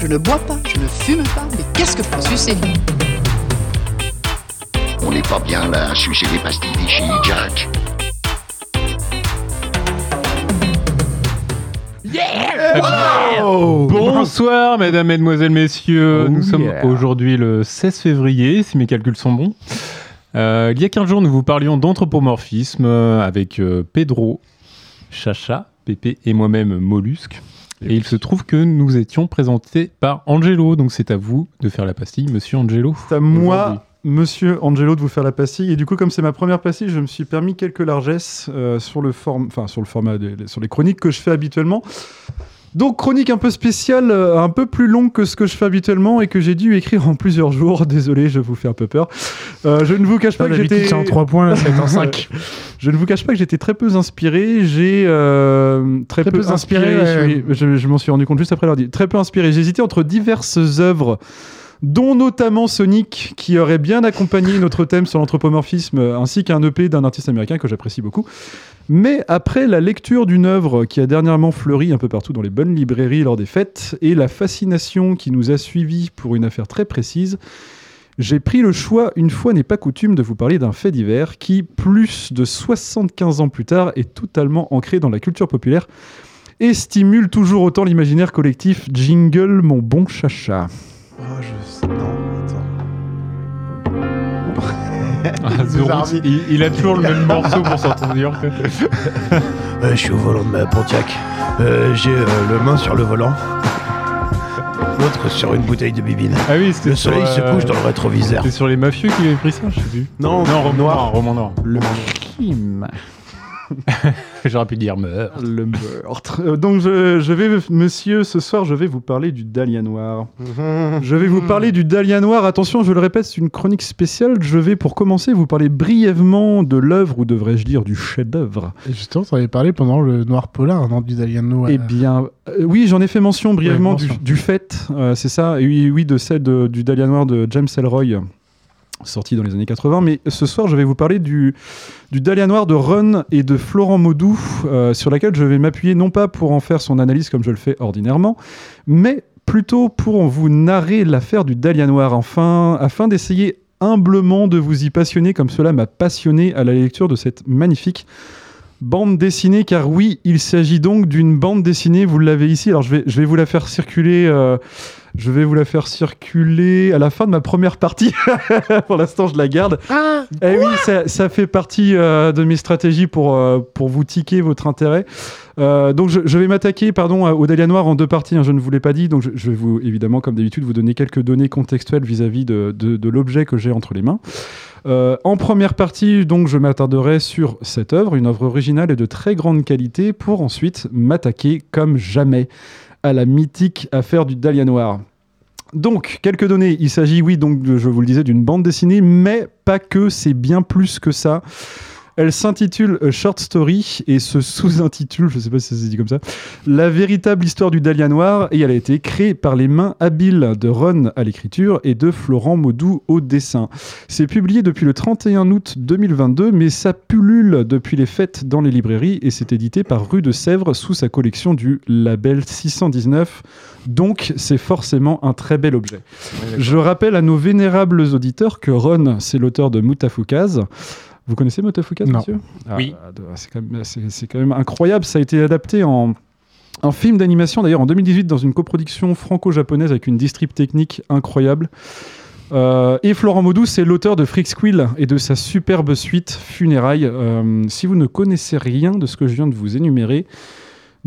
Je ne bois pas, je ne fume pas, mais qu'est-ce que pour sucer On n'est pas bien là à sucer des pastilles chez Jack. Bonsoir, mesdames, mesdemoiselles, messieurs. Oh nous sommes yeah. aujourd'hui le 16 février, si mes calculs sont bons. Euh, il y a 15 jours, nous vous parlions d'anthropomorphisme avec euh, Pedro, Chacha, Pépé et moi-même Mollusque. Et il se trouve que nous étions présentés par Angelo, donc c'est à vous de faire la pastille, monsieur Angelo. C'est à moi, monsieur Angelo, de vous faire la pastille. Et du coup, comme c'est ma première pastille, je me suis permis quelques largesses euh, sur, le form... enfin, sur le format, sur les chroniques que je fais habituellement. Donc, chronique un peu spéciale, euh, un peu plus longue que ce que je fais habituellement et que j'ai dû écrire en plusieurs jours. Désolé, je vous fais un peu peur. Euh, je ne vous cache pas que D'habitude, j'étais. en 3 points, là, en 5. Je ne vous cache pas que j'étais très peu inspiré. J'ai euh, très, Très peu, peu inspiré, inspiré. ouais. oui, je je m'en suis rendu compte juste après l'ordi. Très peu inspiré. J'ai hésité entre diverses œuvres, dont notamment Sonic, qui aurait bien accompagné notre thème sur l'anthropomorphisme, ainsi qu'un EP d'un artiste américain que j'apprécie beaucoup. Mais après la lecture d'une œuvre qui a dernièrement fleuri un peu partout dans les bonnes librairies lors des fêtes, et la fascination qui nous a suivis pour une affaire très précise, j'ai pris le choix, une fois n'est pas coutume, de vous parler d'un fait divers qui, plus de 75 ans plus tard, est totalement ancré dans la culture populaire et stimule toujours autant l'imaginaire collectif. Jingle, mon bon chacha. Oh, je sais. Non, Ah, Zoro, Zarbi. il, il a toujours le même morceau pour s'entendre. je suis au volant de ma Pontiac. Euh, J'ai euh, le main sur le volant. L'autre sur une bouteille de bibine. Ah oui, c'était Le soleil sur, se euh, couche dans le rétroviseur. C'était sur les mafieux qui avaient pris ça, je sais plus. Non, Non, roman noir. noir. Roman noir. Le crime. J'aurais pu dire meurtre. Le meurtre. Euh, Donc, je, je vais, monsieur, ce soir, je vais vous parler du Dahlia Noir. Je vais vous parler du Dahlia Noir. Attention, je le répète, c'est une chronique spéciale. Je vais, pour commencer, vous parler brièvement de l'œuvre, ou devrais-je dire du chef-d'œuvre. Et justement, tu avais parlé pendant le Noir Polar, non, du Dalian Noir. Eh bien, euh, oui, j'en ai fait mention brièvement Ouais, du, mention. du fait, euh, c'est ça, et oui, oui, de celle de- du Dahlia Noir de James Elroy, sorti dans les années 80. Mais ce soir, je vais vous parler du, du Dahlia Noir de Ron et de Florent Maudou, euh, sur laquelle je vais m'appuyer non pas pour en faire son analyse comme je le fais ordinairement, mais plutôt pour vous narrer l'affaire du Dahlia Noir, afin d'essayer humblement de vous y passionner comme cela m'a passionné à la lecture de cette magnifique bande dessinée, car oui, il s'agit donc d'une bande dessinée, vous l'avez ici, alors je vais, je vais vous la faire circuler... euh, je vais vous la faire circuler à la fin de ma première partie. pour l'instant, je la garde. Ah Eh oui, ça, ça fait partie euh, de mes stratégies pour, euh, pour vous tiquer votre intérêt. Euh, donc, je, je vais m'attaquer pardon, au Dahlia Noir en deux parties. hein, je ne vous l'ai pas dit. Donc, je, je vais vous, évidemment, comme d'habitude, vous donner quelques données contextuelles vis-à-vis de, de- de l'objet que j'ai entre les mains. Euh, en première partie, donc, je m'attarderai sur cette œuvre, une œuvre originale et de très grande qualité, pour ensuite m'attaquer comme jamais à la mythique affaire du Dahlia Noir. Donc, quelques données. Il s'agit, oui, donc, je vous le disais, d'une bande dessinée, mais pas que, c'est bien plus que ça. Elle s'intitule A Short Story et se sous-intitule, je ne sais pas si ça se dit comme ça, La véritable histoire du Dahlia Noir et elle a été créée par les mains habiles de Ron à l'écriture et de Florent Maudou au dessin. C'est publié depuis le 31 août 2022, mais ça pullule depuis les fêtes dans les librairies et c'est édité par Rue de Sèvres sous sa collection du label 619. Donc, c'est forcément un très bel objet. Je rappelle à nos vénérables auditeurs que Ron, c'est l'auteur de Mutafukaz. Vous connaissez Mutafukaz, Non. monsieur? Ah, Oui. de- C'est quand, même- quand incroyable. Ça a été adapté en, en film d'animation, d'ailleurs en 2018, dans une coproduction franco-japonaise avec une distrib technique incroyable. Euh, et Florent Maudou, c'est l'auteur de Freak Squill et de sa superbe suite Funérailles. Euh, si vous ne connaissez rien de ce que je viens de vous énumérer,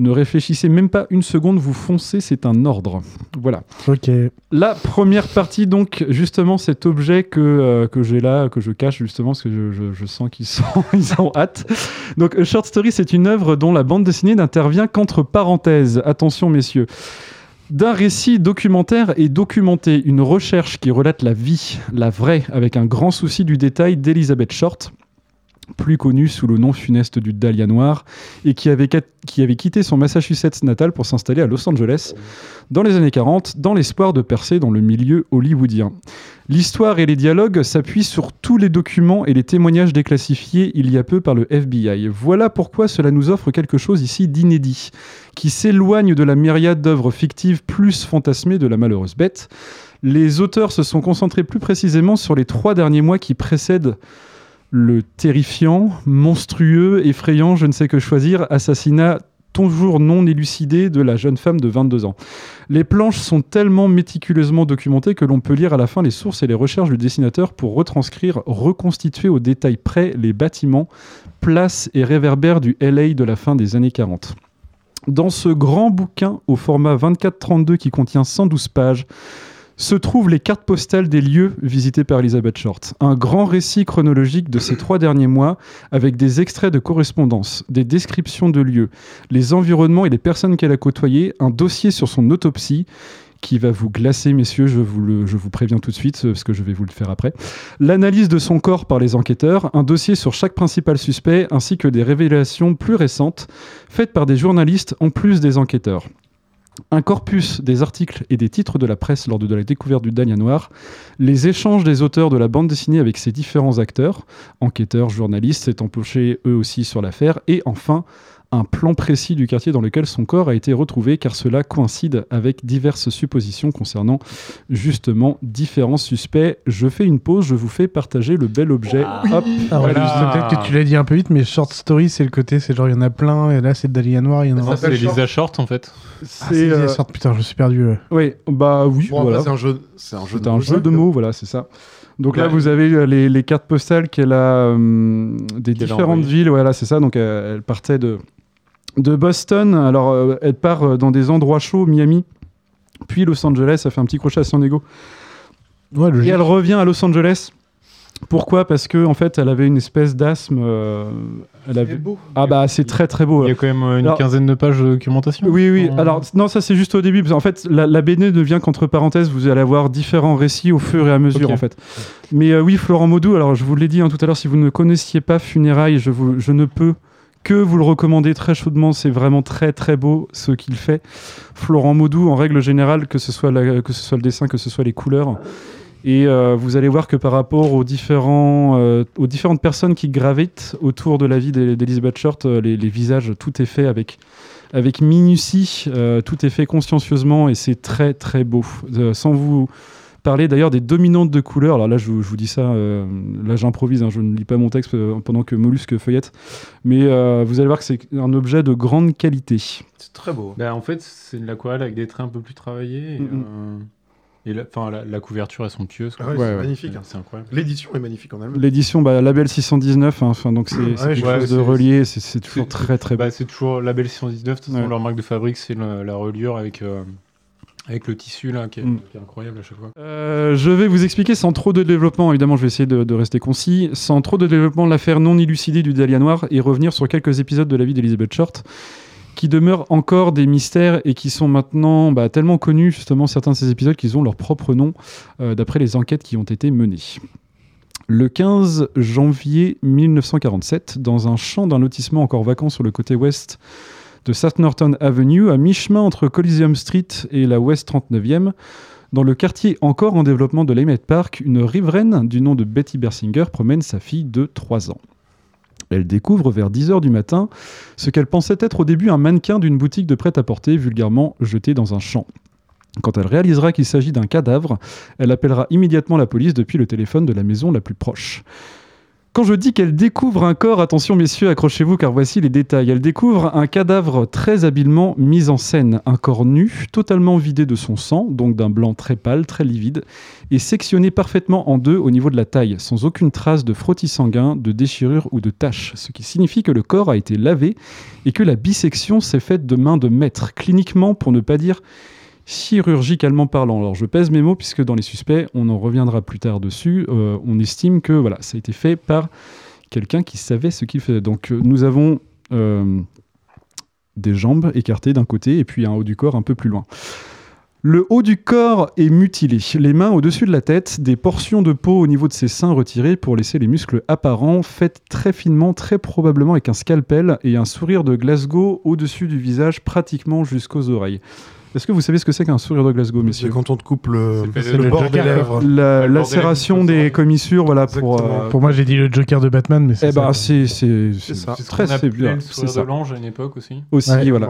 ne réfléchissez même pas une seconde, vous foncez, c'est un ordre. Voilà. Ok. La première partie, donc, justement, cet objet que, euh, que j'ai là, que je cache, justement, parce que je, je- je sens qu'ils sont, ils ont hâte. Donc, A Short Story, c'est une œuvre dont la bande dessinée n'intervient qu'entre parenthèses. Attention, messieurs. D'un récit documentaire et documenté, une recherche qui relate la vie, la vraie, avec un grand souci du détail d'Elizabeth Short. Plus connu sous le nom funeste du Dahlia Noir, et qui avait, qui avait quitté son Massachusetts natal pour s'installer à Los Angeles dans les années 40, dans l'espoir de percer dans le milieu hollywoodien. L'histoire et les dialogues s'appuient sur tous les documents et les témoignages déclassifiés il y a peu par le FBI. Voilà pourquoi cela nous offre quelque chose ici d'inédit, qui s'éloigne de la myriade d'œuvres fictives plus fantasmées de la malheureuse bête. Les auteurs se sont concentrés plus précisément sur les trois derniers mois qui précèdent le terrifiant, monstrueux, effrayant, je ne sais que choisir, assassinat toujours non élucidé de la jeune femme de 22 ans. Les planches sont tellement méticuleusement documentées que l'on peut lire à la fin les sources et les recherches du dessinateur pour retranscrire, reconstituer au détail près les bâtiments, places et réverbères du LA de la fin des années 40. Dans ce grand bouquin au format 24-32 qui contient 112 pages, se trouvent les cartes postales des lieux visités par Elizabeth Short. Un grand récit chronologique de ces trois derniers mois avec des extraits de correspondance, des descriptions de lieux, les environnements et les personnes qu'elle a côtoyées, un dossier sur son autopsie qui va vous glacer, messieurs, je vous, je vous préviens tout de suite, parce que je vais vous le faire après. L'analyse de son corps par les enquêteurs, un dossier sur chaque principal suspect, ainsi que des révélations plus récentes, faites par des journalistes en plus des enquêteurs. Un corpus des articles et des titres de la presse lors de la découverte du Dahlia Noir, les échanges des auteurs de la bande dessinée avec ces différents acteurs, enquêteurs, journalistes, s'étant penchés eux aussi sur l'affaire, et enfin un plan précis du quartier dans lequel son corps a été retrouvé, car cela coïncide avec diverses suppositions concernant justement différents suspects. Je fais une pause, je vous fais partager le bel objet. Hop, Alors, Voilà. juste, peut-être que tu l'as dit un peu vite, mais short story, c'est le côté, c'est genre, il y en a plein, et là, c'est Dahlia Noir, il y en a Ça, c'est Lisa Short en fait. Ah, c'est c'est euh, short, putain, je suis perdu. oui, bah oui, Bon, c'est un jeu, c'est un jeu C'est un jeu de mots, voilà, c'est ça. Donc là, Ouais. vous avez euh, les, les cartes postales qu'elle a euh, des différentes villes. Voilà, c'est ça. Donc euh, elle partait de, de Boston. Alors euh, elle part euh, dans des endroits chauds, Miami, puis Los Angeles. Elle fait un petit crochet à San Diego. Ouais, Et elle revient à Los Angeles. Pourquoi? Parce que en fait, elle avait une espèce d'asthme. euh, elle avait... beau. Ah bah c'est très très beau. Il y a quand même une Alors- quinzaine de pages de documentation. Oui, oui. Alors, non, ça c'est juste au début. Parce qu'en fait, la, la BD ne vient qu'entre parenthèses. Vous allez avoir différents récits au fur et à mesure, en fait. Mais euh, oui, Florent Maudou, alors je vous l'ai dit hein, tout à l'heure, si vous ne connaissiez pas Funérailles, je, vous, je ne peux que vous le recommander très chaudement. C'est vraiment très très beau ce qu'il fait. Florent Maudou, en règle générale, que ce soit, le dessin, que ce soit les couleurs. Et euh, vous allez voir que par rapport aux, différents, euh, différentes personnes qui gravitent autour de la vie d'E- d'Elizabeth Short, euh, les, visages, tout est fait avec, avec minutie, tout est fait consciencieusement et c'est très très beau. Sans vous parler d'ailleurs des dominantes de couleurs, alors là je, vous- je vous dis ça, euh, là j'improvise, hein, je ne lis pas mon texte euh, pendant que Mollusque feuillette, mais euh, vous allez voir que c'est un objet de grande qualité. C'est très beau. Bah, en fait, c'est de l'aquarelle avec des traits un peu plus travaillés. Et, et la, enfin, la, la couverture est somptueuse. Ah ouais, Ouais, c'est ouais. magnifique. hein. C'est incroyable. L'édition est magnifique en elle. L'édition bah, Label 619, hein, enfin, donc c'est quelque ouais, chose de relié, c'est toujours très très beau. Bah, c'est toujours Label 619. De toute leur marque de fabrique, c'est la reliure avec, euh, avec le tissu là, qui est, Mm. qui est incroyable à chaque fois. Euh, je vais vous expliquer sans trop de développement, évidemment je vais essayer de, de rester concis, sans trop de développement l'affaire non élucidée du Dahlia Noir et revenir sur quelques épisodes de la vie d'Elizabeth Short qui demeurent encore des mystères et qui sont maintenant bah, tellement connus, justement certains de ces épisodes qu'ils ont leur propre nom euh, d'après les enquêtes qui ont été menées. Le 15 janvier 1947, dans un champ d'un lotissement encore vacant sur le côté ouest de South Norton Avenue, à mi-chemin entre Coliseum Street et la West 39e, dans le quartier encore en développement de l'Aimette Park, une riveraine du nom de Betty Bersinger promène sa fille de 3 ans. Elle découvre vers 10h du matin ce qu'elle pensait être au début un mannequin d'une boutique de prêt-à-porter vulgairement jeté dans un champ. Quand elle réalisera qu'il s'agit d'un cadavre, elle appellera immédiatement la police depuis le téléphone de la maison la plus proche. Quand je dis qu'elle découvre un corps, attention messieurs, accrochez-vous car voici les détails. Elle découvre un cadavre très habilement mis en scène, un corps nu, totalement vidé de son sang, donc d'un blanc très pâle, très livide, et sectionné parfaitement en deux au niveau de la taille, sans aucune trace de frottis sanguin, de déchirure ou de tache, ce qui signifie que le corps a été lavé et que la bisection s'est faite de main de maître, cliniquement pour ne pas dire chirurgicalement parlant. Alors je pèse mes mots puisque dans les suspects, on en reviendra plus tard dessus, euh, on estime que voilà, ça a été fait par quelqu'un qui savait ce qu'il faisait. Donc euh, nous avons euh, des jambes écartées d'un côté et puis un haut du corps un peu plus loin. Le haut du corps est mutilé, les mains au-dessus de la tête, des portions de peau au niveau de ses seins retirées pour laisser les muscles apparents, faites très finement, très probablement avec un scalpel et un sourire de Glasgow au-dessus du visage, pratiquement jusqu'aux oreilles. Est-ce que vous savez ce que c'est qu'un sourire de Glasgow, C'est messieurs quand on te coupe le, C'est le le bord des Joker, lèvres. La lacération des des commissures, voilà, pour... Euh, Pour moi, j'ai dit le Joker de Batman, mais c'est eh ben, ça. c'est c'est- C'est ça. c'est C'est très c'est appelait bien. le C'est sourire ça. de l'ange à une époque aussi. Aussi, Ouais. voilà.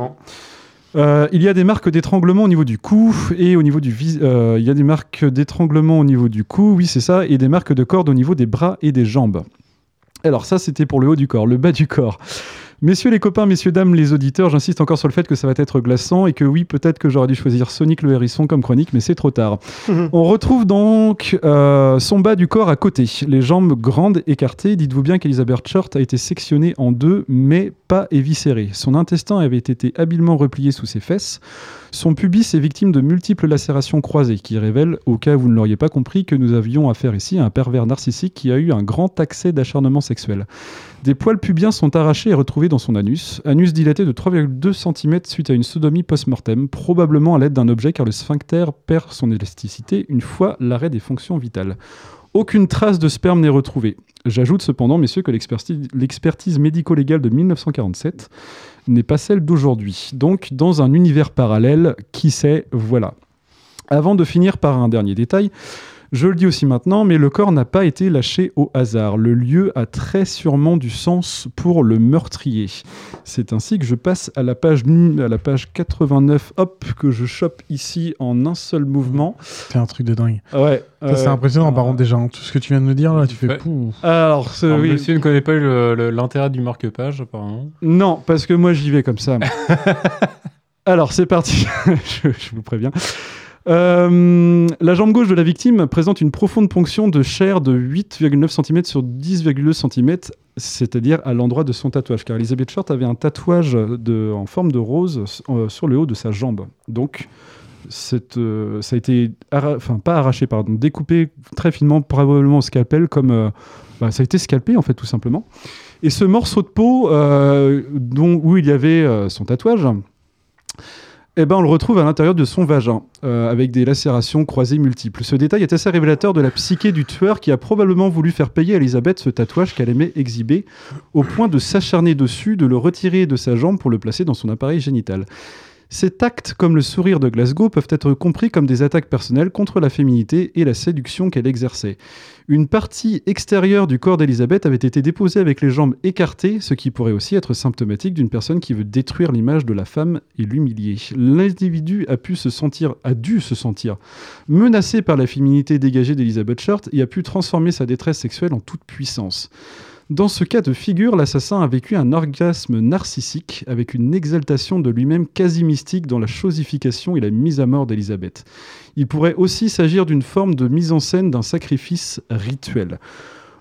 Euh, il y a des marques d'étranglement au niveau du cou et au niveau du vis- euh, il y a des marques d'étranglement au niveau du cou, oui c'est ça, et des marques de corde au niveau des bras et des jambes. Alors ça c'était pour le haut du corps, le bas du corps. Messieurs les copains, messieurs dames les auditeurs, j'insiste encore sur le fait que ça va être glaçant et que oui peut-être que j'aurais dû choisir Sonic le hérisson comme chronique, mais c'est trop tard. On retrouve donc euh, son bas du corps à côté, les jambes grandes écartées. Dites-vous bien qu'Elizabeth Short a été sectionnée en deux, mais pas éviscérée. Son intestin avait été habilement replié sous ses fesses. Son pubis est victime de multiples lacérations croisées, qui révèlent, au cas où vous ne l'auriez pas compris, que nous avions affaire ici à un pervers narcissique qui a eu un grand accès d'acharnement sexuel. Des poils pubiens sont arrachés et retrouvés dans son anus, anus dilaté de 3,2 cm suite à une sodomie post-mortem, probablement à l'aide d'un objet car le sphincter perd son élasticité une fois l'arrêt des fonctions vitales. Aucune trace de sperme n'est retrouvée. J'ajoute cependant, messieurs, que l'expertise médico-légale de 1947 n'est pas celle d'aujourd'hui. Donc, dans un univers parallèle, qui sait, voilà. Avant de finir par un dernier détail, je le dis aussi maintenant, mais le corps n'a pas été lâché au hasard. Le lieu a très sûrement du sens pour le meurtrier. C'est ainsi que je passe à la page, à la page 89, hop, que je chope ici en un seul mouvement. C'est un truc de dingue. Ouais. Ça, c'est euh, impressionnant, par contre, déjà. hein. Tout ce que tu viens de nous dire, là, tu fais Ouais. pouh. Alors, ce- Alors, oui. Monsieur ne connaît pas le- le- l'intérêt du marque-page, apparemment. Non, parce que moi j'y vais comme ça. Alors c'est parti, je, je vous préviens. Euh, la jambe gauche de la victime présente une profonde ponction de chair de 8,9 cm sur 10,2 cm, c'est-à-dire à, l'endroit de son tatouage. Car Elizabeth Short avait un tatouage en forme de rose euh, sur le haut de sa jambe. Donc euh, ça a été, enfin pas arraché, pardon, découpé très finement, probablement au scalpel, comme bah, ça a été scalpé en fait tout simplement. Et ce morceau de peau dont, où il y avait son tatouage, eh ben, on le retrouve à l'intérieur de son vagin, euh, avec des lacérations croisées multiples. Ce détail est assez révélateur de la psyché du tueur qui a probablement voulu faire payer à Elisabeth ce tatouage qu'elle aimait exhiber, au point de s'acharner dessus, de le retirer de sa jambe pour le placer dans son appareil génital. Ces actes, comme le sourire de Glasgow, peuvent être compris comme des attaques personnelles contre la féminité et la séduction qu'elle exerçait. Une partie extérieure du corps d'Elisabeth avait été déposée avec les jambes écartées, ce qui pourrait aussi être symptomatique d'une personne qui veut détruire l'image de la femme et l'humilier. L'individu a pu se sentir, a dû se sentir menacé par la féminité dégagée d'Elizabeth Short et a pu transformer sa détresse sexuelle en toute puissance. Dans ce cas de figure, l'assassin a vécu un orgasme narcissique avec une exaltation de lui-même quasi mystique dans la chosification et la mise à mort d'Elisabeth. Il pourrait aussi s'agir d'une forme de mise en scène d'un sacrifice rituel.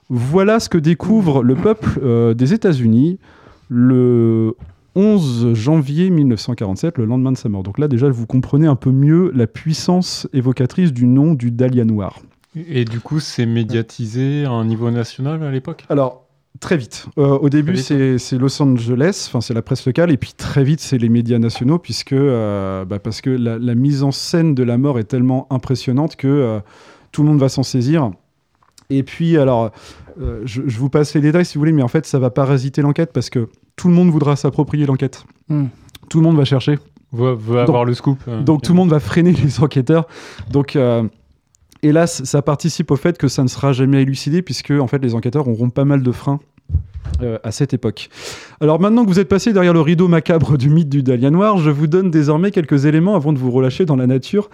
Voilà ce que découvre le peuple euh, des États-Unis le 11 janvier 1947, le lendemain de sa mort. Donc là, déjà, vous comprenez un peu mieux la puissance évocatrice du nom du Dahlia noir. Et du coup, c'est médiatisé à un niveau national à l'époque? Alors, très vite. Euh, au début, c'est Los Angeles, enfin c'est la presse locale, et puis très vite, c'est les médias nationaux, puisque euh, bah, parce que la, la mise en scène de la mort est tellement impressionnante que euh, tout le monde va s'en saisir. Et puis, alors, euh, je, je vous passe les détails si vous voulez, mais en fait, ça va parasiter l'enquête parce que tout le monde voudra s'approprier l'enquête. Hmm. Tout le monde va chercher. veut, veut avoir le scoop. euh, Donc tout le monde va freiner les enquêteurs. Donc euh, hélas, ça participe au fait que ça ne sera jamais élucidé puisque en fait les enquêteurs auront pas mal de freins. euh, à cette époque. Alors maintenant que vous êtes passé derrière le rideau macabre du mythe du Dahlia noir, je vous donne désormais quelques éléments avant de vous relâcher dans la nature,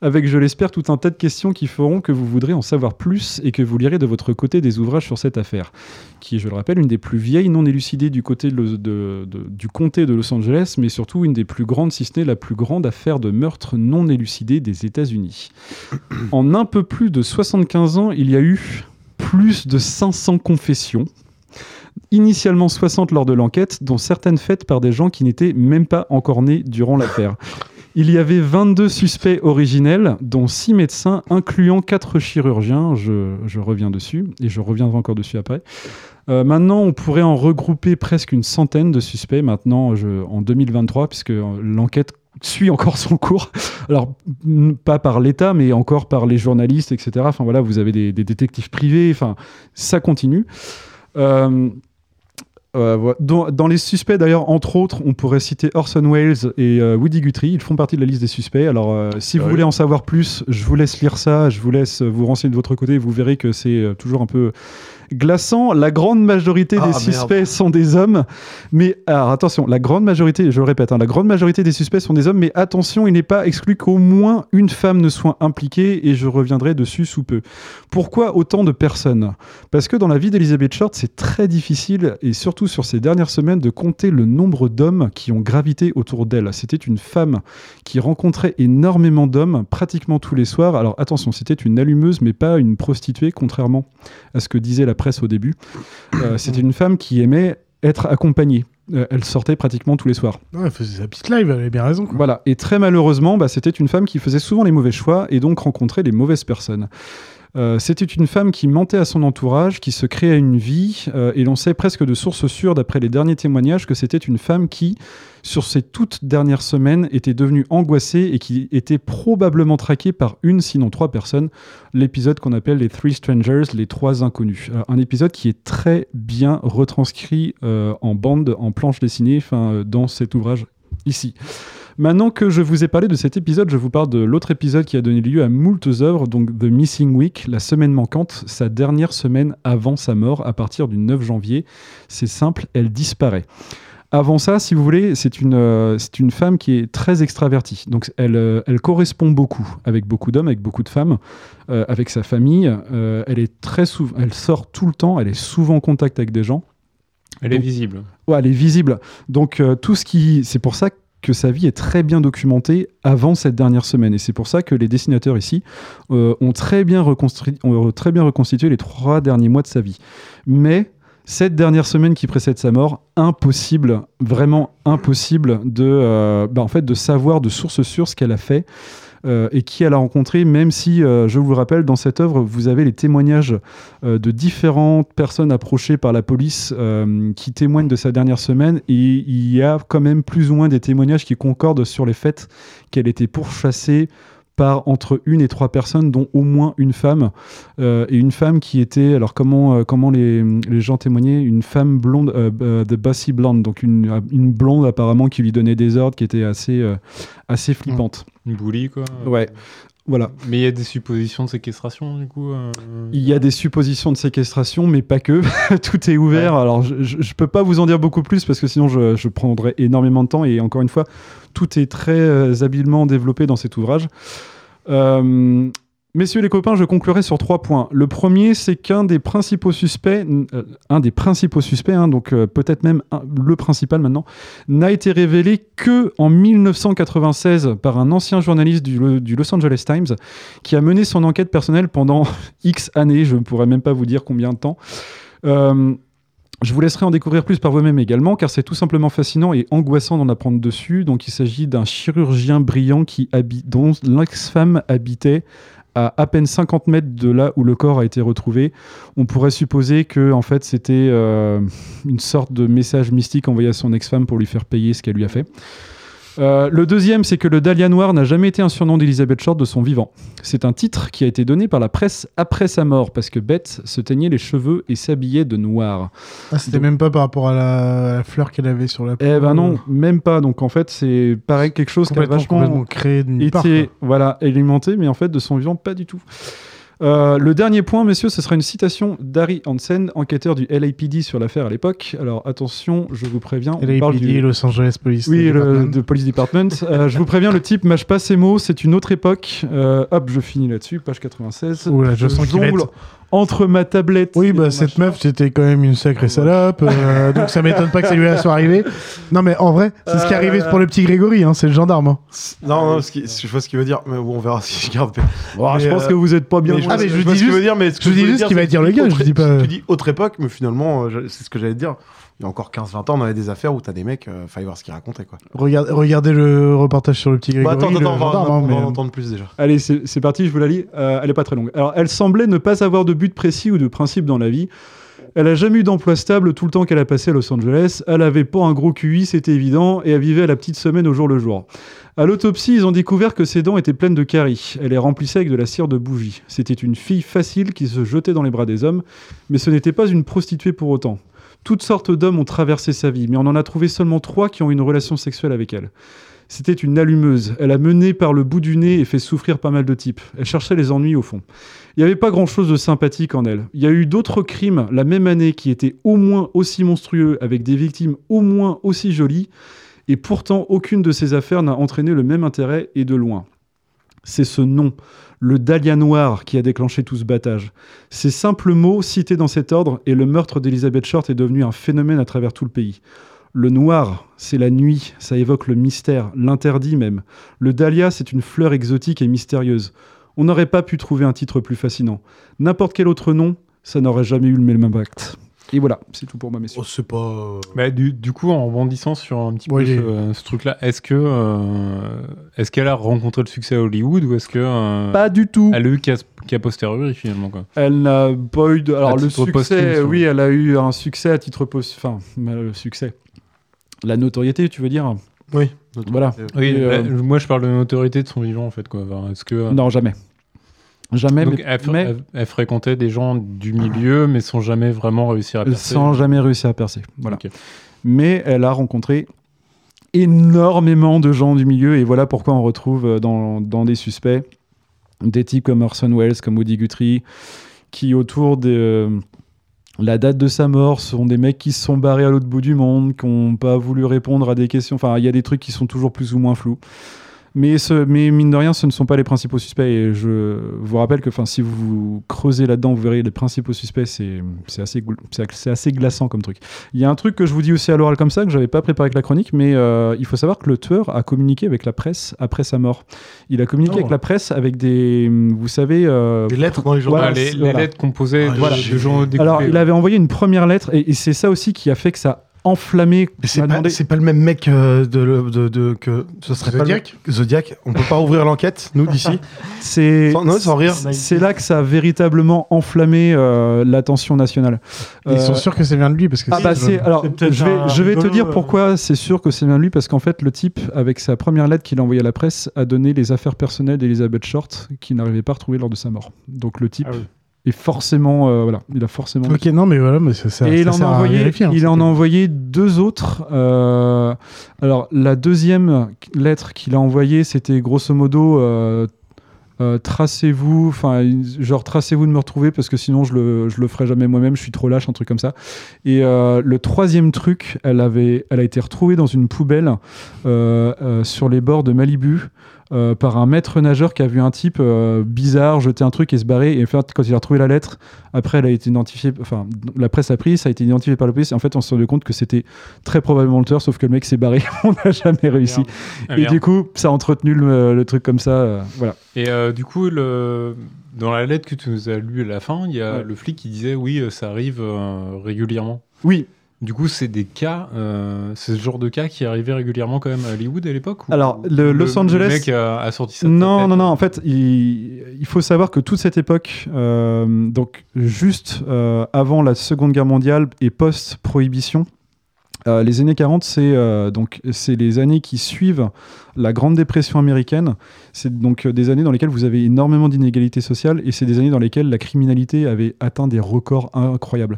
avec je l'espère tout un tas de questions qui feront que vous voudrez en savoir plus et que vous lirez de votre côté des ouvrages sur cette affaire, qui est, je le rappelle, une des plus vieilles non élucidées du côté du comté de Los Angeles, mais surtout une des plus grandes, si ce n'est la plus grande affaire de meurtre non élucidée des États-Unis. En un peu plus de 75 ans, il y a eu plus de 500 confessions. Initialement 60 lors de l'enquête, dont certaines faites par des gens qui n'étaient même pas encore nés durant l'affaire. Il y avait 22 suspects originels, dont 6 médecins, incluant 4 chirurgiens. Je, reviens dessus, et je reviendrai encore dessus après. Euh, maintenant, on pourrait en regrouper presque une centaine de suspects maintenant en 2023, puisque euh, l'enquête suit encore son cours. Alors, pas par l'État, mais encore par les journalistes, etc. Enfin voilà, vous avez des, des détectives privés, enfin, ça continue. Euh, euh, dans, dans les suspects, d'ailleurs, entre autres, on pourrait citer Orson Welles et euh, Woody Guthrie. Ils font partie de la liste des suspects. Alors, euh, si vous Ah voulez en savoir plus, je vous laisse lire ça. Je vous laisse vous renseigner de votre côté. Vous verrez que c'est euh, toujours un peu glaçant. La grande majorité Ah, des merde. suspects sont des hommes. Mais alors attention, la grande majorité, je le répète, hein, la grande majorité des suspects sont des hommes. Mais attention, il n'est pas exclu qu'au moins une femme ne soit impliquée. Et je reviendrai dessus sous peu. Pourquoi autant de personnes? Parce que dans la vie d'Elizabeth Short, c'est très difficile, et surtout sur ces dernières semaines, de compter le nombre d'hommes qui ont gravité autour d'elle. C'était une femme qui rencontrait énormément d'hommes, pratiquement tous les soirs. Alors attention, c'était une allumeuse, mais pas une prostituée, contrairement à ce que disait la presse au début. Euh, c'était une femme qui aimait être accompagnée. Euh, elle sortait pratiquement tous les soirs. Elle faisait sa petite live, elle avait bien raison. Quoi. Voilà. Et très malheureusement, bah, c'était une femme qui faisait souvent les mauvais choix et donc rencontrait les mauvaises personnes. Euh, c'était une femme qui mentait à son entourage, qui se créait une vie, euh, et l'on sait presque de sources sûres, d'après les derniers témoignages, que c'était une femme qui, sur ces toutes dernières semaines, était devenue angoissée et qui était probablement traquée par une, sinon trois personnes. L'épisode qu'on appelle les Three Strangers, les trois inconnus. Alors, un épisode qui est très bien retranscrit euh, en bande, en planche dessinée, euh, dans cet ouvrage ici. Maintenant que je vous ai parlé de cet épisode, je vous parle de l'autre épisode qui a donné lieu à moultes œuvres, donc The Missing Week, la semaine manquante, sa dernière semaine avant sa mort, à partir du 9 janvier. C'est simple, elle disparaît. Avant ça, si vous voulez, c'est une, euh, c'est une femme qui est très extravertie. Donc elle, euh, elle correspond beaucoup avec beaucoup d'hommes, avec beaucoup de femmes, euh, avec sa famille. Elle est très souvent, elle sort tout le temps, elle est souvent en contact avec des gens. Elle est visible. Ouais, elle est visible. Donc tout ce qui, c'est pour ça que sa vie est très bien documentée avant cette dernière semaine, et c'est pour ça que les dessinateurs ici euh, ont très bien ont très bien reconstitué les trois derniers mois de sa vie. Mais cette dernière semaine qui précède sa mort, impossible, vraiment impossible de, euh, bah, en fait, de savoir de source sûre ce qu'elle a fait. Euh, et qui elle a rencontré, même si, euh, je vous le rappelle, dans cette œuvre, vous avez les témoignages euh, de différentes personnes approchées par la police qui témoignent de sa dernière semaine, et il y a quand même plus ou moins des témoignages qui concordent sur les faits qu'elle était pourchassée par entre une et trois personnes, dont au moins une femme, euh, et une femme qui était, alors comment, euh, comment les, les gens témoignaient, une femme blonde, euh, euh, de Bossy Blonde, donc une, une blonde apparemment qui lui donnait des ordres, qui était assez, euh, assez flippante. Une boulie, quoi. Ouais. Voilà. Mais il y a des suppositions de séquestration, du coup. euh, Il y a des suppositions de séquestration, mais pas que. Tout est ouvert. Alors, je, je peux pas vous en dire beaucoup plus parce que sinon, je, je prendrais énormément de temps. Et encore une fois, tout est très euh, habilement développé dans cet ouvrage. Euh, Messieurs les copains, je conclurai sur trois points. Le premier, c'est qu'un des principaux suspects, euh, un des principaux suspects, hein, donc euh, peut-être même le principal maintenant, n'a été révélé que en 1996 par un ancien journaliste du, du Los Angeles Times qui a mené son enquête personnelle pendant X années, je ne pourrais même pas vous dire combien de temps. Euh, je vous laisserai en découvrir plus par vous-même également, car c'est tout simplement fascinant et angoissant d'en apprendre dessus. Donc, il s'agit d'un chirurgien brillant qui habite, dont l'ex-femme habitait à à peine 50 mètres de là où le corps a été retrouvé. On pourrait supposer que, en fait, c'était euh, une sorte de message mystique envoyé à son ex-femme pour lui faire payer ce qu'elle lui a fait. Euh, le deuxième, c'est que le Dahlia Noir n'a jamais été un surnom d'Elizabeth Short de son vivant. C'est un titre qui a été donné par la presse après sa mort, parce que Bette se teignait les cheveux et s'habillait de noir. Ah, c'était Donc- même pas par rapport à la, à la fleur qu'elle avait sur la peau. Eh ben non, même pas. Donc en fait, c'est pareil quelque chose qui a vachement créé part. été voilà, alimenté, mais en fait de son vivant, pas du tout. Euh, le dernier point, messieurs, ce sera une citation d'Harry Hansen, enquêteur du LAPD sur l'affaire à l'époque. Alors attention, je vous préviens, on parle LAPD, du... Los Angeles Police Oui, le, Department. de Police Department. Euh, je vous préviens, le type mâche pas ses mots, c'est une autre époque. Euh, hop, je finis là-dessus, page 96. Oula, je sens qu'il va jongle être- entre ma tablette. Oui, bah cette meuf, c'était quand même une sacrée salope, euh, donc ça m'étonne pas que ça lui soit arrivé. Non, mais en vrai, c'est ce qui est arrivé pour le petit Grégory, hein, c'est le gendarme. hein. Non, non, ce qui- je vois ce qu'il veut dire, mais bon, on verra si je garde. Oh, je Mais, pense euh, que vous êtes pas bien. Mais loin. Ah, mais je vois dis ce qu'il juste- veut dire, mais ce que je dis juste ce qu'il va dire le gars, je dis autre- pas- Tu dis autre époque, mais finalement, euh, je- c'est ce que j'allais te dire. Il y a encore 15-20 ans, on avait des affaires où t'as des mecs, euh, fallait voir ce qu'ils racontaient, quoi. Regarde- regardez le reportage sur le petit Bah, Grégory. attends, attends, on va, hein, en mais- entendre plus déjà. Allez, c'est c'est parti, je vous la lis. Euh, elle est pas très longue. Alors, elle semblait ne pas avoir de but précis ou de principe dans la vie. Elle a jamais eu d'emploi stable tout le temps qu'elle a passé à Los Angeles. Elle avait pas un gros QI, c'était évident, et elle vivait à la petite semaine au jour le jour. À l'autopsie, ils ont découvert que ses dents étaient pleines de caries. Elle les remplissait avec de la cire de bougie. C'était une fille facile qui se jetait dans les bras des hommes, mais ce n'était pas une prostituée pour autant. Toutes sortes d'hommes ont traversé sa vie, mais on en a trouvé seulement trois qui ont une relation sexuelle avec elle. C'était une allumeuse. Elle a mené par le bout du nez et fait souffrir pas mal de types. Elle cherchait les ennuis au fond. Il n'y avait pas grand-chose de sympathique en elle. Il y a eu d'autres crimes la même année qui étaient au moins aussi monstrueux, avec des victimes au moins aussi jolies, et pourtant aucune de ces affaires n'a entraîné le même intérêt et de loin. C'est ce nom, le Dahlia Noir, qui a déclenché tout ce battage. Ces simples mots cités dans cet ordre et le meurtre d'Elizabeth Short est devenu un phénomène à travers tout le pays. Le noir, c'est la nuit, ça évoque le mystère, l'interdit même. Le dahlia, c'est une fleur exotique et mystérieuse. On n'aurait pas pu trouver un titre plus fascinant. N'importe quel autre nom, ça n'aurait jamais eu le même impact. Et voilà, c'est tout pour moi, messieurs. Oh, c'est pas. euh, Bah, du, du coup, en rebondissant sur un petit Ouais, peu ce, ce truc-là, est-ce que euh, est-ce qu'elle a rencontré le succès à Hollywood ou est-ce que euh, Pas du tout. elle a eu qu'à posteriori finalement quoi Elle n'a pas eu de. Alors, À le succès, posthume, oui, elle a eu un succès à titre post. Enfin, le succès. La notoriété, tu veux dire? Oui. Voilà. Oui, euh, moi je parle de notoriété de son vivant en fait quoi. Enfin, est-ce que Non, jamais. Jamais, donc, mais, elle, mais elle- elle fréquentait des gens du milieu mais sans jamais vraiment réussir à percer. sans jamais réussir à percer. Voilà. Mais elle a rencontré énormément de gens du milieu, et voilà pourquoi on retrouve euh, dans, dans des suspects des types comme Orson Welles, comme Woody Guthrie, qui autour de euh, la date de sa mort sont des mecs qui se sont barrés à l'autre bout du monde, qui n'ont pas voulu répondre à des questions. Enfin, il y a des trucs qui sont toujours plus ou moins flous. Mais, ce, mais mine de rien, ce ne sont pas les principaux suspects. Et je vous rappelle que enfin, si vous creusez là-dedans, vous verrez les principaux suspects, c'est assez, glaçant comme truc. Il y a un truc que je vous dis aussi à l'oral comme ça, que j'avais pas préparé avec la chronique, mais euh, il faut savoir que le tueur a communiqué avec la presse après sa mort. Il a communiqué Oh. avec la presse avec des, vous savez, euh, Des lettres dans les journaux. Ah, Voilà, les, lettres composées Ah, de, voilà. de gens découpés. alors il avait envoyé une première lettre et, et c'est ça aussi qui a fait que ça a enflammé. C'est pas, demandé- c'est pas le même mec euh, de, de, de- que ce serait Zodiac pas le... Zodiac. On peut pas ouvrir l'enquête nous d'ici. C'est Sans- non, sans rire. C'est là que ça a véritablement enflammé euh, l'attention nationale. Ils sont Euh, sûrs que ça vient de lui parce que Ah bah c'est alors C'est je vais je vais te dire pourquoi c'est sûr que c'est bien lui parce qu'en fait le type avec sa première lettre qu'il a envoyée à la presse a donné les affaires personnelles d'Elizabeth Short qu'il n'arrivait pas à retrouver lors de sa mort. Donc le type Ah oui. Est forcément euh, voilà il a forcément Ok, non, mais voilà, mais ça, ça, et il ça en, sert a à envoyé, vérifier, hein, il en a c'était- envoyé deux autres. euh, alors, la deuxième lettre qu'il a envoyée, c'était grosso modo euh, tracez-vous, enfin, genre tracez-vous de me retrouver parce que sinon je le, je le ferai jamais moi-même, je suis trop lâche, un truc comme ça. Et le troisième truc, elle, avait, elle a été retrouvée dans une poubelle sur les bords de Malibu. Euh, par un maître nageur qui a vu un type euh, bizarre jeter un truc et se barrer. Et en fait, quand il a retrouvé la lettre, après, elle a été identifiée. Enfin, la presse a pris, ça a été identifié par la police. Et en fait, on se rendu compte que c'était très probablement le tueur, sauf que le mec s'est barré. on n'a jamais réussi. Ah, et du coup, ça a entretenu le, le truc comme ça. euh, voilà. Et du coup, le... dans la lettre que tu nous as lue à la fin, il y a Ouais. le flic qui disait oui, ça arrive euh, régulièrement. Oui. Du coup, c'est des cas, euh, c'est ce genre de cas qui arrivait régulièrement quand même à Hollywood à l'époque Alors, le Los Angeles- Le mec a, a sorti ça. Non, tête non, non. En fait, il, il faut savoir que toute cette époque, euh, donc juste euh, avant la Seconde Guerre mondiale et post-prohibition, euh, les années 40, c'est euh, donc c'est les années qui suivent la Grande Dépression américaine. C'est donc euh, des années dans lesquelles vous avez énormément d'inégalités sociales et c'est des années dans lesquelles la criminalité avait atteint des records incroyables.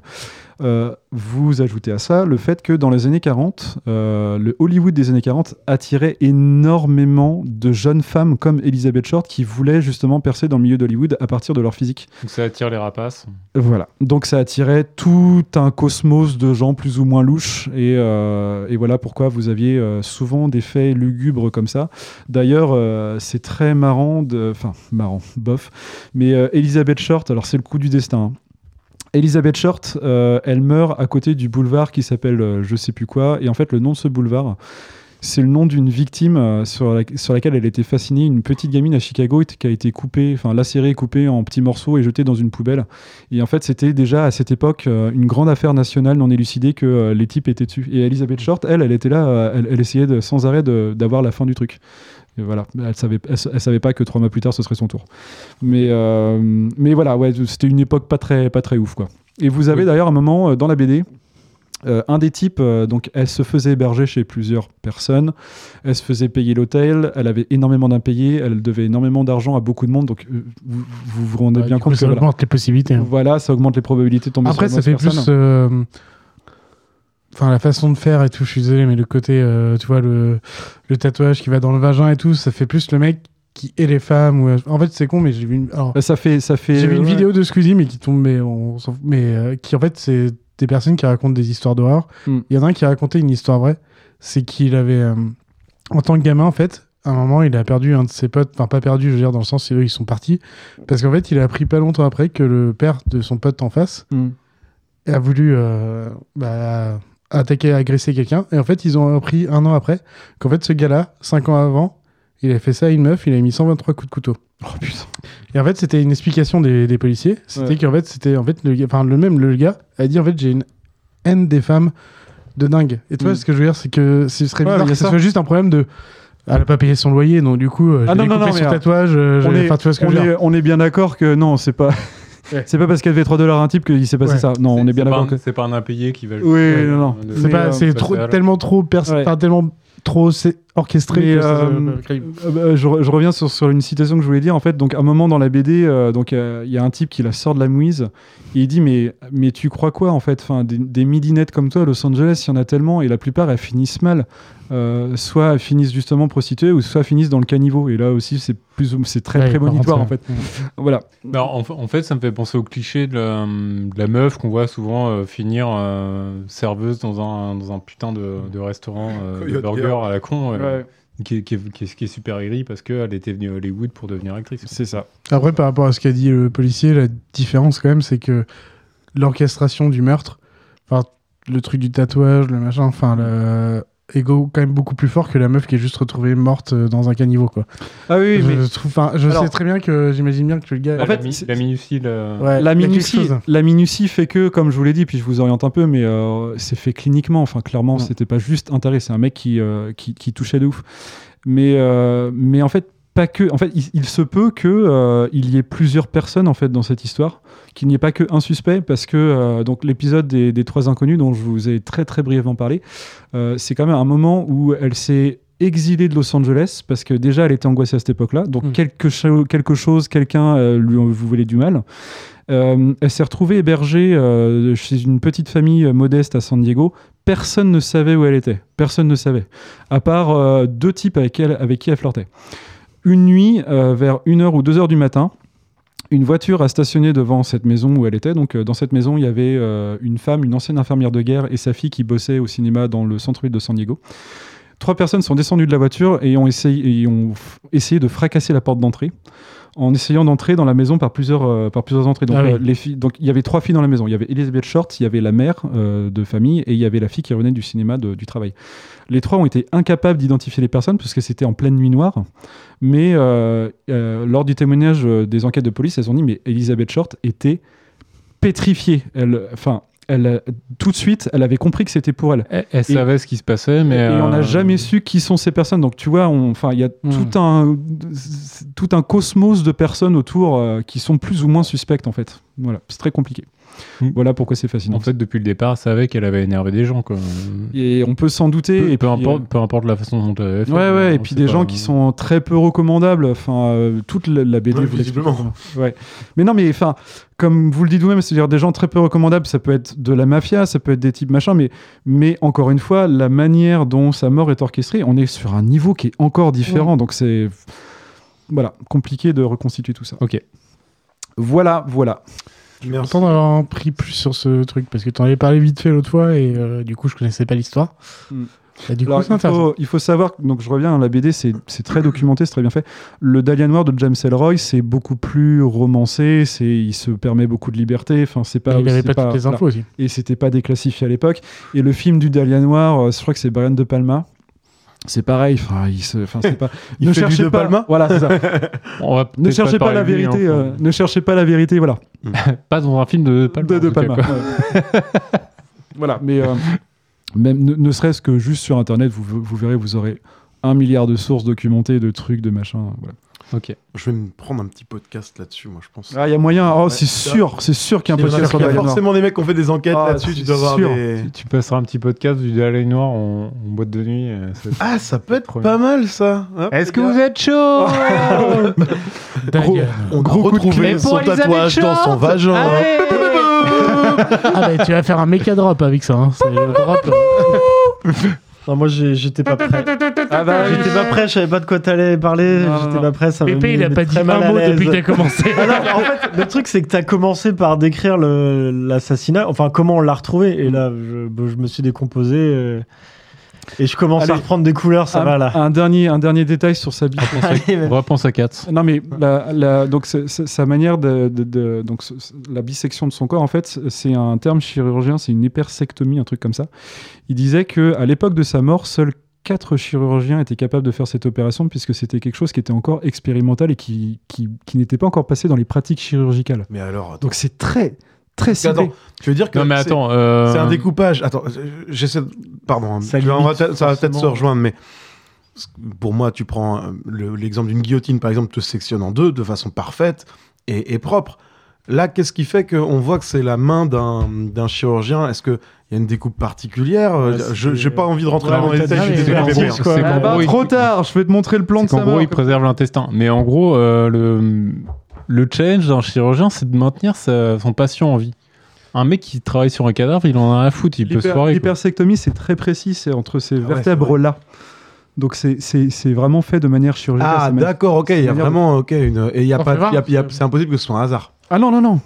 Euh, vous ajoutez à ça le fait que dans les années 40, euh, le Hollywood des années 40 attirait énormément de jeunes femmes comme Elizabeth Short qui voulaient justement percer dans le milieu d'Hollywood à partir de leur physique. Donc ça attire les rapaces. Voilà. Donc ça attirait tout un cosmos de gens plus ou moins louches et, euh, et voilà pourquoi vous aviez euh, souvent des faits lugubres comme ça. D'ailleurs, euh, c'est très marrant, de... enfin marrant, bof. Mais Elizabeth Short, alors c'est le coup du destin. hein. Elizabeth Short, euh, elle meurt à côté du boulevard qui s'appelle euh, je sais plus quoi. Et en fait, le nom de ce boulevard, c'est le nom d'une victime euh, sur, la- sur laquelle elle était fascinée, une petite gamine à Chicago qui a été coupée, enfin lacérée, coupée en petits morceaux et jetée dans une poubelle. Et en fait, c'était déjà à cette époque une grande affaire nationale non élucidée que les types étaient dessus. Et Elizabeth Short, elle, elle était là, elle, essayait sans arrêt d'avoir la fin du truc. Et voilà, elle savait, elle, elle savait pas que trois mois plus tard ce serait son tour. Mais, euh, mais voilà, ouais, c'était une époque pas très, pas très ouf quoi. Et vous avez Oui. d'ailleurs un moment euh, dans la BD, euh, un des types, euh, donc elle se faisait héberger chez plusieurs personnes, elle se faisait payer l'hôtel, elle avait énormément d'impayés, elle devait énormément d'argent à beaucoup de monde, donc euh, vous, vous vous rendez Bah, bien coup, compte ça que voilà, augmente les possibilités. hein. voilà, ça augmente les probabilités de tomber Après, sur ça fait mauvaise plus. Enfin, la façon de faire et tout, je suis désolé, mais le côté, euh, tu vois, le, le tatouage qui va dans le vagin et tout, ça fait plus le mec qui est les femmes. Ou... En fait, c'est con, mais j'ai vu une. alors, Bah, ça fait, ça fait. J'ai vu une ouais. vidéo de Squeezie, mais qui tombe, mais on s'en fout, mais euh, qui en fait, c'est des personnes qui racontent des histoires d'horreur. Il Mm. y en a un qui a raconté une histoire vraie. C'est qu'il avait, euh, en tant que gamin, en fait, à un moment, il a perdu un de ses potes. Enfin, pas perdu, je veux dire, dans le sens, eux, ils sont partis. Parce qu'en fait, il a appris pas longtemps après que le père de son pote en face Mm. a voulu euh, bah, attaquer, agresser quelqu'un. Et en fait, ils ont appris un an après qu'en fait, ce gars-là, cinq ans avant, il a fait ça à une meuf, il a mis 123 coups de couteau. Oh putain. Et en fait, c'était une explication des, des policiers. C'était Ouais. qu'en fait, c'était en fait le, enfin le même le gars a dit en fait j'ai une haine des femmes de dingue. Et tu vois Mm. ce que je veux dire, c'est que ce serait Ouais, bizarre a que ce ça. soit juste un problème de elle a pas payé son loyer, donc du coup, euh, Ah non, non, non, son tatouage. je- on, est, Enfin, tu vois ce que on, je veux dire. est, on est bien d'accord que non, c'est pas. Ouais. C'est pas parce qu'elle fait 3 dollars un type qu'il s'est passé Ouais. ça. Non, on est bien C'est pas d'accord que. C'est pas un impayé qui va. Oui, non, non. C'est euh, tellement trop tellement trop c'est orchestré. Mais, euh, Euh, bah, je, re- je reviens sur, sur une citation que je voulais dire. En fait, donc à un moment dans la BD, euh, donc euh, il y a un type qui la sort de la mouise et il dit mais mais tu crois quoi en fait? Enfin des, des midinettes comme toi à Los Angeles, il y en a tellement et la plupart elles finissent mal. Euh, soit elles finissent justement prostituées ou soit finissent dans le caniveau. Et là aussi c'est plus ou- c'est très Ouais, prémonitoire en fait. Voilà. Bah, en, fa- en fait, ça me fait penser au cliché de la, de la meuf qu'on voit souvent euh, finir euh, serveuse dans un, dans un putain de, de restaurant euh, de burger À la con, euh, Ouais, qui, est- qui est- qui est- qui est super aigri parce qu'elle était venue à Hollywood pour devenir actrice. c'est ça. Après, par rapport à ce qu'a dit le policier, la différence quand même, c'est que l'orchestration du meurtre, enfin, le truc du tatouage, le machin, enfin, le ego quand même beaucoup plus fort que la meuf qui est juste retrouvée morte euh, dans un caniveau, quoi. Ah oui, je mais trouve, enfin, je Alors- sais très bien que j'imagine bien que le gars. En En fait, fait, la, mi- c'est- la minutie, le- Ouais, la minutie, la minutie fait que, comme je vous l'ai dit, puis je vous oriente un peu, mais euh, c'est fait cliniquement. Enfin, clairement, c'était pas juste intérêt. C'est un mec qui, euh, qui, qui touchait de ouf. Mais, euh, mais en fait, pas que. En fait, il, il se peut que euh, il y ait plusieurs personnes en fait dans cette histoire, qu'il n'y ait pas que un suspect, parce que euh, donc l'épisode des, des trois inconnus dont je vous ai très très brièvement parlé, euh, c'est quand même un moment où elle s'est exilée de Los Angeles parce que déjà elle était angoissée à cette époque-là, donc Mm. quelque, cho- quelque chose, quelqu'un euh, lui vous voulait du mal. Euh, elle s'est retrouvée hébergée euh, chez une petite famille euh, modeste à San Diego. Personne ne savait où elle était. Personne ne savait. À part deux types avec, elle, avec qui elle flirtait. Une nuit, euh, vers 1h ou 2h du matin, une voiture a stationné devant cette maison où elle était. Donc, euh, dans cette maison, il y avait euh, une femme, une ancienne infirmière de guerre et sa fille qui bossait au cinéma dans le centre-ville de San Diego. Trois personnes sont descendues de la voiture et ont essayé, de fracasser la porte d'entrée en essayant d'entrer dans la maison par plusieurs, euh, par plusieurs entrées. Donc, Ah oui. euh, les filles, donc, il y avait trois filles dans la maison. Il y avait Elizabeth Short, il y avait la mère euh, de famille et il y avait la fille qui revenait du cinéma de- du travail. Les trois ont été incapables d'identifier les personnes parce que c'était en pleine nuit noire. Mais lors du témoignage des enquêtes de police, elles ont dit mais Elizabeth Short était pétrifiée. Elle, enfin, elle, tout de suite, elle avait compris que c'était pour elle. Elle, elle savait ce qui se passait, mais. Et on n'a euh, jamais su qui sont ces personnes. Donc tu vois, enfin, il y a Hmm. tout un tout un cosmos de personnes autour euh, qui sont plus ou moins suspectes en fait. Voilà, c'est très compliqué. Hmm. Voilà pourquoi c'est fascinant. En fait, depuis le départ, elle savait qu'elle avait énervé des gens. Quoi. et on peut s'en douter. Peu, et peu puis, importe, peu importe la façon dont elle avait fait. Ouais, ouais, et on puis des pas, gens qui sont très peu recommandables. Enfin, euh, toute la, la BD Ouais, vous l'explique. visiblement. Ouais. Mais non, mais enfin, comme vous le dites vous-même, c'est-à-dire des gens très peu recommandables. Ça peut être de la mafia, ça peut être des types machin, mais, mais encore une fois, la manière dont sa mort est orchestrée, on est sur un niveau qui est encore différent. Donc c'est voilà compliqué de reconstituer tout ça. Ok. Voilà, voilà. Je suis content d'avoir pris plus sur ce truc parce que tu en avais parlé vite fait l'autre fois et euh, du coup je connaissais pas l'histoire. Et du Alors, coup, c'est il, intéressant. faut, il faut savoir, donc je reviens à la BD, c'est c'est très documenté, c'est très bien fait. Le Dahlia Noir de James Ellroy, c'est beaucoup plus romancé, c'est il se permet beaucoup de liberté. Enfin, c'est pas. il avait pas, toutes les voilà. infos aussi. Et c'était pas déclassifié à l'époque. Et le film du Dahlia Noir, euh, je crois que c'est Brian De Palma. C'est pareil. Enfin, il se, enfin, c'est pas. Il ne fait du cherchez De pas. Palma Voilà, c'est ça. On va ne cherchez pas, la lui, vérité. hein, euh, ne cherchez pas la vérité. Voilà. Pas dans un film de Palma. de, cas, Palma. voilà, mais euh, même ne, ne serait-ce que juste sur Internet, vous, vous verrez, vous aurez un milliard de sources documentées, de trucs, de machins. Voilà. Ok. Je vais me prendre un petit podcast là-dessus, moi, je pense. Ah, il y a moyen. Oh, Ouais, c'est sûr, c'est sûr qu'il y a un Il y a podcast sur Dahlia Noir. forcément des mecs qui ont fait des enquêtes Ah, là-dessus. Tu dois avoir sûr. des. Tu, tu passeras un petit podcast du Dalai Noir en, en boîte de nuit. euh, ça- Ah, ça peut être pas mal ça. Est-ce que vous êtes chaud Dahlia. On a Gros coup de retrouvé clé. son tatouage dans son vagin. Allez Ah bah tu vas faire un méca drop avec ça. Hein. C'est drop. Non, moi j'étais pas prêt. Ah bah, J'étais pas prêt, je savais pas de quoi t'allais parler. J'étais pas prêt, ça Pépé, il a pas dit un mot depuis que t'as commencé. Ah non, mais en fait, le truc, c'est que t'as commencé par décrire l'assassinat, enfin comment on l'a retrouvé, et là, je, je me suis décomposé, euh, et je commence Allez. à reprendre des couleurs, ça un, va là. un dernier, un dernier détail sur sa mais- Repense à 4. Non mais la, la- donc sa manière de, de- de- donc la bisection de son corps en fait c'est un terme chirurgien c'est une hypersectomie un truc comme ça. Il disait que à l'époque de sa mort seuls quatre chirurgiens étaient capables de faire cette opération puisque c'était quelque chose qui était encore expérimental et qui, qui, qui n'était pas encore passé dans les pratiques chirurgicales. Mais alors, attends. Donc c'est très très ciblé. Attends, tu veux dire que Non, mais c'est- attends. euh, C'est un découpage. Attends, j'essaie. de- Pardon, hein, Ça va limite peut-être- ça va peut-être se rejoindre, mais pour moi, tu prends euh, le- l'exemple d'une guillotine, par exemple, te sectionne en deux de façon parfaite et, et propre. Là, qu'est-ce qui fait qu'on voit que c'est la main d'un d'un chirurgien? Est-ce qu'il y a une découpe particulière? Ouais, Je J'ai pas envie de rentrer Ouais, dans les détails. je suis désolé, trop tard, je vais te montrer le plan de sa gros, il préserve l'intestin. Mais en gros, euh, le, le challenge d'un chirurgien, c'est de maintenir sa- son patient en vie. Un mec qui travaille sur un cadavre, il en a rien à foutre, il peut se foirer. L'hypersectomie, c'est très précis, c'est entre ces Ah ouais, vertèbres-là. Donc c'est- c'est c'est vraiment fait de manière chirurgicale. Ah, d'accord, ok. Il y a vraiment. ok, une... Et il y a pas. C'est impossible que ce soit un hasard. Ah non, non, non.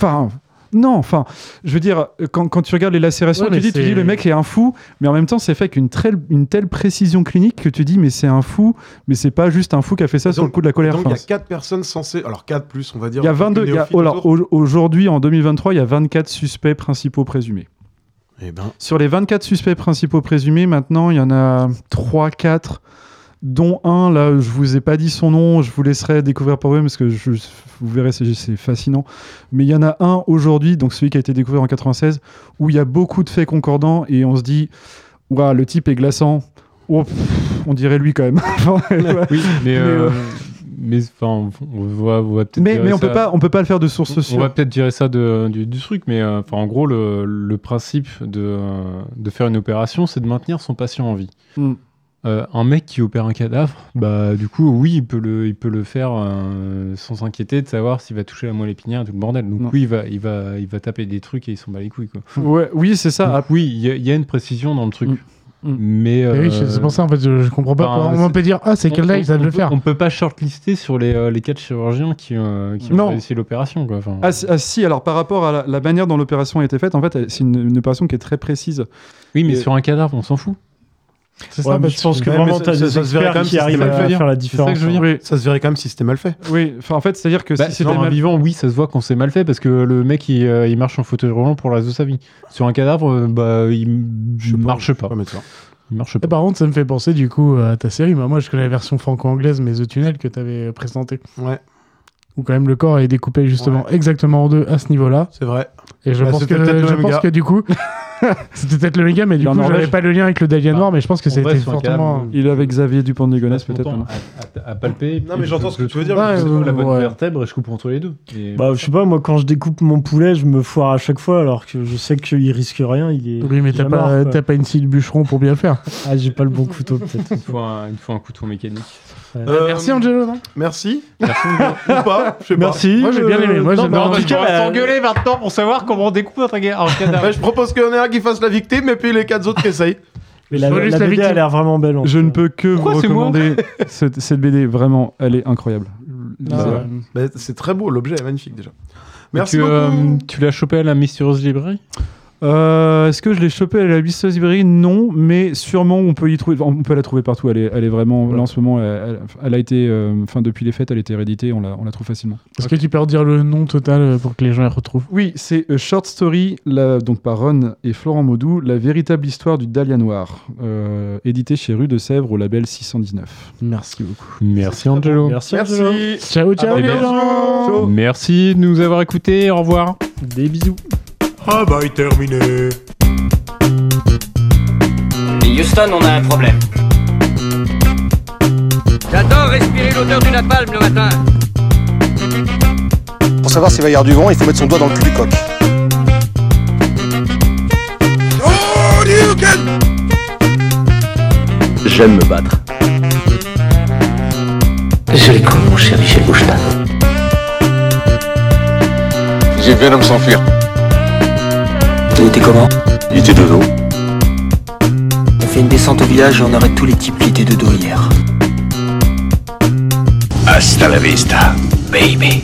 Enfin, non, enfin, je veux dire, quand, quand tu regardes les lacérations, Ouais, tu, dis, tu c'est- dis le mec est un fou, mais en même temps, c'est fait avec une, très- une telle précision clinique que tu dis, mais c'est un fou, mais c'est pas juste un fou qui a fait ça sur le coup de la colère. Donc il y a Enfin, quatre personnes censées. Alors 4 plus, on va dire. il y a 22. il y a- oh, alors, Aujourd'hui, en 2023, il y a 24 suspects principaux présumés. Eh ben, Sur les 24 suspects principaux présumés, maintenant, il y en a 3, 4, dont un, là, je vous ai pas dit son nom, je vous laisserai découvrir par vous parce que je- vous verrez, c'est fascinant. Mais il y en a un aujourd'hui, donc celui qui a été découvert en 96, où il y a beaucoup de faits concordants et on se dit, waouh, le type est glaçant. Oh, pff, on dirait lui quand même. Oui, mais, Mais, euh, euh, mais enfin, on va, on va peut-être. mais, mais on ça- peut pas, on peut pas le faire de source On sûre. va peut-être tirer ça de- du, du truc, mais euh, en gros, le, le principe de, de faire une opération, c'est de maintenir son patient en vie. Mm. Euh, un mec qui opère un cadavre, bah du coup, oui, il peut le, il peut le faire euh, sans s'inquiéter de savoir s'il va toucher la moelle épinière et tout le bordel. Donc Non. oui, il va, il va, il va taper des trucs et il s'en bat les couilles. Quoi. Ouais, oui, c'est ça. Donc, oui, il y, a- il y a une précision dans le truc, Mm. Mm. mais oui, euh, c'est pour ça en fait, je, je comprends pas. enfin, comment on peut dire ah c'est quel là ils savent le faire. On peut pas shortlister sur les, euh, les quatre chirurgiens qui, euh, qui Non. ont réussi l'opération. quoi. Enfin, Ah, si- ah, si, alors par rapport à la, la manière dont l'opération a été faite, en fait, c'est une, une opération qui est très précise. oui, mais et- sur un cadavre, on s'en fout. C'est Ouais, ça, je pense que vraiment t'as ça- des ça se verrait experts quand même qui si arrivent c'était mal à fait. faire la ça différence. que je veux dire. Oui, ça se verrait quand même si c'était mal fait. oui. Enfin, en fait, c'est-à-dire que Bah, si c'était mal- vivant, oui, ça se voit qu'on s'est mal fait parce que le mec il, euh, il marche en fauteuil roulant pour le reste de sa vie. Sur un cadavre, euh, bah il Je pas, marche pas. pas. Il marche Et pas. par contre, ça me fait penser du coup à ta série. Bah, moi, je connais la version franco-anglaise, mais The Tunnel que tu avais présenté. Ouais, Où quand même le corps est découpé justement exactement en deux à ce niveau-là. c'est vrai. Et je Bah, pense que, je même pense que du coup, c'était peut-être le méga, mais du coup, j'avais pas le lien avec le Dahlia Noir, mais je pense que un fortement. Il est avec Xavier Dupont de Ligonnès, peut-être. non à, palper. Non, mais je- j'entends ce que tu veux dire, la bonne vertèbre et je coupe entre les deux. Bah, je sais pas, moi, quand je découpe mon poulet, je me foire à chaque fois, alors que je sais qu'il risque rien. Il est. Oui, mais t'as pas, une scie de bûcheron pour bien le faire. Ah, j'ai pas le bon couteau, peut-être. il faut un couteau mécanique. Euh, Merci Angelo, non? Merci. Ou pas, je sais pas. Merci. Moi, j'ai bien aimé, moi, mais bien. en tout cas, bah, maintenant pour savoir comment on découpe cadavre. Ouais, je propose qu'il y en ait un qui fasse la victime et puis les quatre autres qui essayent. mais la, la la BD a l'air vraiment belle. en Je ne peux que Pourquoi vous recommander cette, cette BD. Vraiment, elle est incroyable. Ah. Bah, c'est très beau, l'objet est magnifique déjà. Merci tu, beaucoup. euh, tu l'as chopé à la mystérieuse librairie Euh, Est-ce que je l'ai chopé à la librairie Non, mais sûrement on peut y trouver. On peut la trouver partout. Elle est, elle est vraiment. Là en ce moment, elle, elle- elle a été. euh, Enfin, depuis les fêtes, elle a été rééditée. On la, on la trouve facilement. Est-ce que tu peux redire le nom total euh, pour que les gens les retrouvent? Oui, c'est A Short Story, la- donc par Ron et Florent Maudou, la véritable histoire du Dahlia Noir, euh, édité chez Rue de Sèvres au label 619. Merci beaucoup. Merci Angelo. Merci, Angelo. Ciao, ciao les gens Merci de nous avoir écoutés. Au revoir. Des bisous. Travail terminé. Houston, on a un problème. J'adore respirer l'odeur du napalm le matin. Pour savoir s'il va y avoir du vent, il faut mettre son doigt dans le cul du coq. J'aime me battre. Je l'ai cru, mon cher Michel Bouchta. J'ai vu un homme s'enfuir. Il était comment Il était de dos. On fait une descente au village et on arrête tous les types qui étaient de dos hier. Hasta la vista, baby.